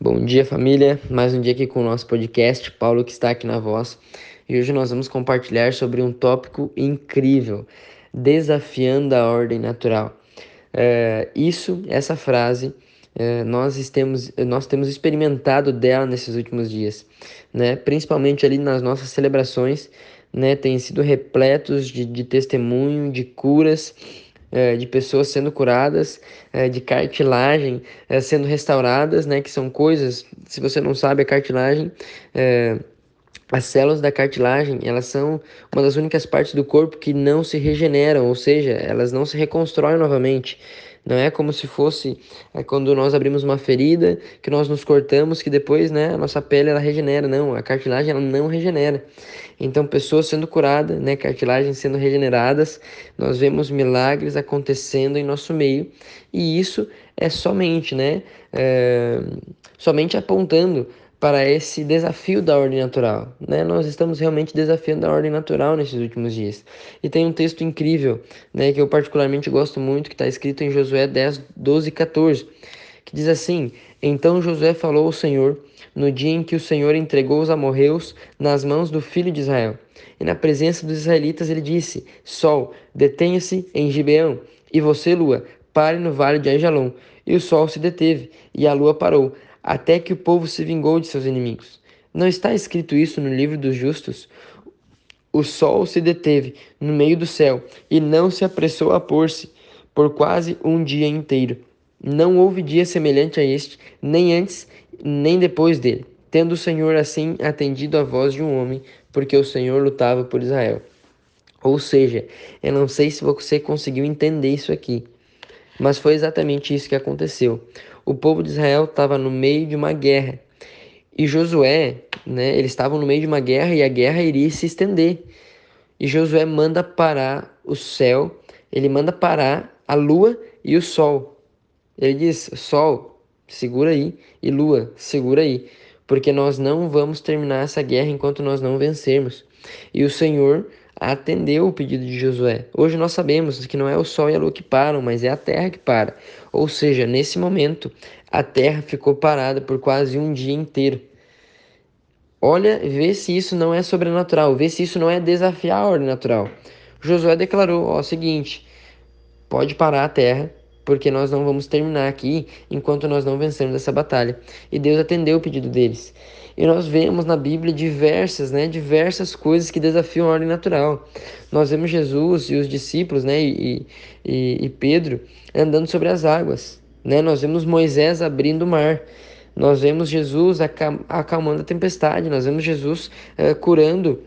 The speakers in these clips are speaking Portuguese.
Bom dia, família. Mais um dia aqui com o nosso podcast. Paulo que está aqui na voz. E hoje nós vamos compartilhar sobre um tópico incrível: desafiando a ordem natural. É, isso, essa frase, é, nós, temos, nós temos experimentado dela nesses últimos dias, né? principalmente ali nas nossas celebrações, né? tem sido repletos de, de testemunho, de curas é, de pessoas sendo curadas, é, de cartilagem é, sendo restauradas, né? Que são coisas, se você não sabe, a cartilagem, as células da cartilagem, elas são uma das únicas partes do corpo que não se regeneram, ou seja, elas não se reconstroem novamente. Não é como se fosse é, quando nós abrimos uma ferida, que nós nos cortamos, que depois né, a nossa pele ela regenera. Não, a cartilagem ela não regenera. Então, pessoas sendo curadas, né, cartilagens sendo regeneradas, nós vemos milagres acontecendo em nosso meio. E isso é somente, né, é, somente apontando para esse desafio da ordem natural. Né? Nós estamos realmente desafiando a ordem natural nesses últimos dias. E tem um texto incrível, né, que eu particularmente gosto muito, que está escrito em Josué 10, 12 e 14, que diz assim: Então Josué falou ao Senhor no dia em que o Senhor entregou os amorreus nas mãos do filho de Israel. E na presença dos israelitas ele disse: Sol, detenha-se em Gibeão, e você, lua, pare no vale de Ajalon. E o sol se deteve, e a lua parou, até que o povo se vingou de seus inimigos. Não está escrito isso no livro dos justos? O sol se deteve no meio do céu e não se apressou a pôr-se por quase um dia inteiro. Não houve dia semelhante a este, nem antes, nem depois dele, tendo o Senhor assim atendido a voz de um homem, porque o Senhor lutava por Israel. Ou seja, eu não sei se você conseguiu entender isso aqui, mas foi exatamente isso que aconteceu o povo de Israel estava no meio de uma guerra. E Josué, né, eles estavam no meio de uma guerra e a guerra iria se estender. E Josué manda parar o céu, ele manda parar a lua e o sol. Ele diz: Sol, segura aí, e lua, segura aí, porque nós não vamos terminar essa guerra enquanto nós não vencermos. E o Senhor atendeu o pedido de Josué. Hoje nós sabemos que não é o sol e a lua que param, mas é a terra que para. Ou seja, nesse momento, a terra ficou parada por quase um dia inteiro. Olha, vê se isso não é sobrenatural, vê se isso não é desafiar a ordem natural. Josué declarou: ó, o seguinte, pode parar a terra, porque nós não vamos terminar aqui enquanto nós não vencermos essa batalha. E Deus atendeu o pedido deles. E nós vemos na Bíblia diversas, né, diversas coisas que desafiam a ordem natural. Nós vemos Jesus e os discípulos, né, e, e, e Pedro andando sobre as águas. Né? Nós vemos Moisés abrindo o mar. Nós vemos Jesus acalmando a tempestade. Nós vemos Jesus uh, curando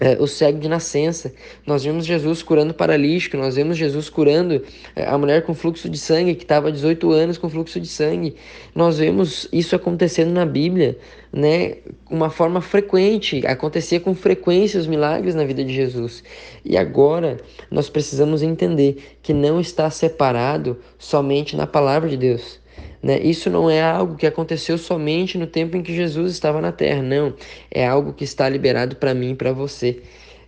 é, o cego de nascença. Nós vimos Jesus curando paralítico, nós vemos Jesus curando é, a mulher com fluxo de sangue, que estava há 18 anos com fluxo de sangue. Nós vemos isso acontecendo na Bíblia, né? Uma forma frequente, acontecia com frequência os milagres na vida de Jesus. E agora nós precisamos entender que não está separado somente na palavra de Deus né? Isso não é algo que aconteceu somente no tempo em que Jesus estava na terra, não. É algo que está liberado para mim e para você.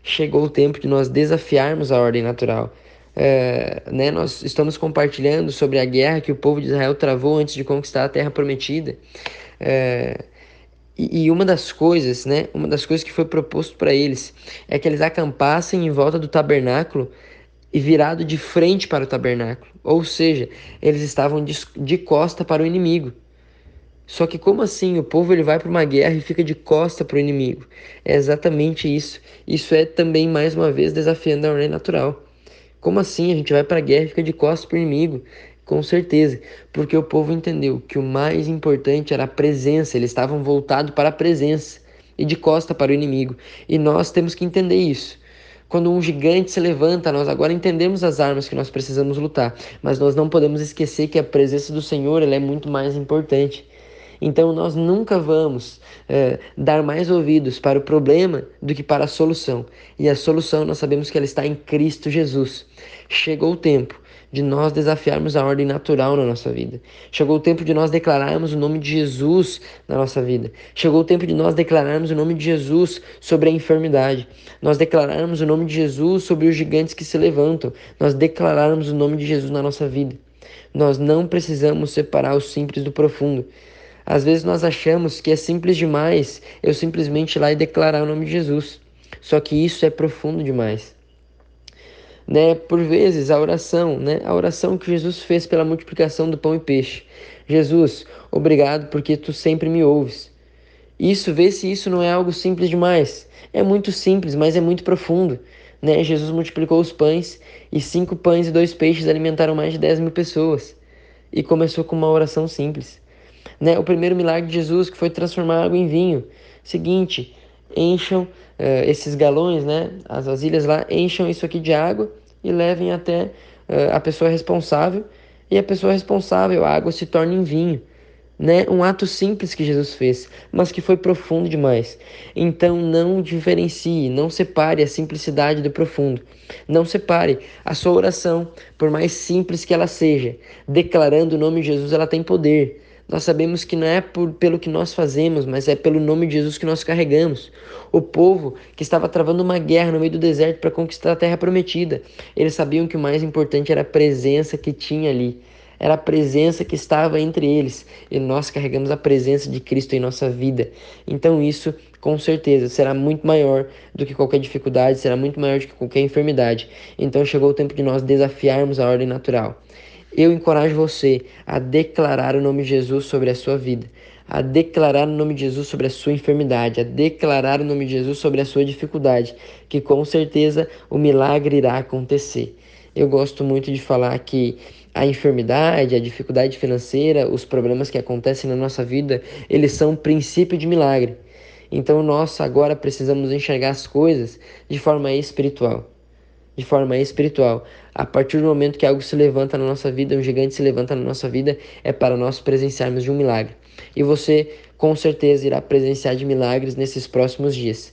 Chegou o tempo de nós desafiarmos a ordem natural. É, né, nós estamos compartilhando sobre a guerra que o povo de Israel travou antes de conquistar a terra prometida. É, e, uma das coisas, né, uma das coisas que foi proposto para eles é que eles acampassem em volta do tabernáculo e virado de frente para o tabernáculo. Ou seja, eles estavam de, de costa para o inimigo. Só que como assim o povo ele vai para uma guerra e fica de costa para o inimigo? É exatamente isso. Isso é também mais uma vez desafiando a ordem natural. Como assim a gente vai para a guerra e fica de costa para o inimigo? Com certeza, porque o povo entendeu que o mais importante era a presença, eles estavam voltados para a presença e de costa para o inimigo. E nós temos que entender isso. Quando um gigante se levanta, nós agora entendemos as armas que nós precisamos lutar, mas nós não podemos esquecer que a presença do Senhor é muito mais importante. Então nós nunca vamos é, dar mais ouvidos para o problema do que para a solução. E a solução nós sabemos que ela está em Cristo Jesus. Chegou o tempo de nós desafiarmos a ordem natural na nossa vida. Chegou o tempo de nós declararmos o nome de Jesus na nossa vida. Chegou o tempo de nós declararmos o nome de Jesus sobre a enfermidade. Nós declararmos o nome de Jesus sobre os gigantes que se levantam. Nós declararmos o nome de Jesus na nossa vida. Nós não precisamos separar o simples do profundo. Às vezes nós achamos que é simples demais eu simplesmente ir lá e declarar o nome de Jesus. Só que isso é profundo demais. Né? Por vezes a oração, né? A oração que Jesus fez pela multiplicação do pão e peixe. Jesus, obrigado porque tu sempre me ouves. Isso, vê se isso não é algo simples demais. É muito simples, mas é muito profundo. Né? Jesus multiplicou os pães e cinco pães e dois peixes alimentaram mais de 10 mil pessoas. E começou com uma oração simples. Né? O primeiro milagre de Jesus que foi transformar água em vinho. Seguinte, encham uh, esses galões, né? as vasilhas lá, encham isso aqui de água e levem até uh, a pessoa responsável. E a pessoa responsável, a água se torna em vinho né? Um ato simples que Jesus fez, mas que foi profundo demais. Então não diferencie, não separe a simplicidade do profundo. Não separe a sua oração, por mais simples que ela seja, declarando o nome de Jesus, ela tem poder. Nós sabemos que não é por, pelo que nós fazemos, mas é pelo nome de Jesus que nós carregamos. O povo que estava travando uma guerra no meio do deserto para conquistar a terra prometida, eles sabiam que o mais importante era a presença que tinha ali era a presença que estava entre eles e nós carregamos a presença de Cristo em nossa vida. Então, isso com certeza será muito maior do que qualquer dificuldade, será muito maior do que qualquer enfermidade. Então, chegou o tempo de nós desafiarmos a ordem natural. Eu encorajo você a declarar o nome de Jesus sobre a sua vida, a declarar o nome de Jesus sobre a sua enfermidade, a declarar o nome de Jesus sobre a sua dificuldade, que com certeza o milagre irá acontecer. Eu gosto muito de falar que a enfermidade, a dificuldade financeira, os problemas que acontecem na nossa vida, eles são princípio de milagre. Então nós agora precisamos enxergar as coisas de forma espiritual. De forma espiritual. A partir do momento que algo se levanta na nossa vida, um gigante se levanta na nossa vida, é para nós presenciarmos de um milagre. E você com certeza irá presenciar de milagres nesses próximos dias.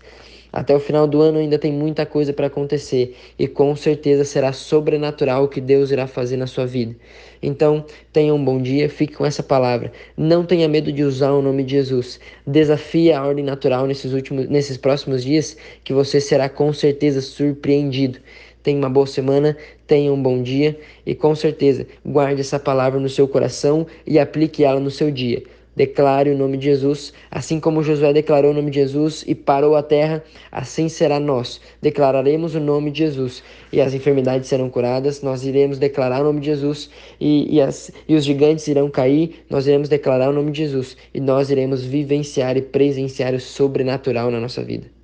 Até o final do ano ainda tem muita coisa para acontecer e com certeza será sobrenatural o que Deus irá fazer na sua vida. Então, tenha um bom dia, fique com essa palavra. Não tenha medo de usar o nome de Jesus. Desafie a ordem natural nesses últimos nesses próximos dias que você será com certeza surpreendido. Tenha uma boa semana, tenha um bom dia e com certeza guarde essa palavra no seu coração e aplique ela no seu dia. Declare o nome de Jesus, assim como Josué declarou o nome de Jesus e parou a terra, assim será nós. Declararemos o nome de Jesus e as enfermidades serão curadas, nós iremos declarar o nome de Jesus e, e, as, e os gigantes irão cair, nós iremos declarar o nome de Jesus e nós iremos vivenciar e presenciar o sobrenatural na nossa vida.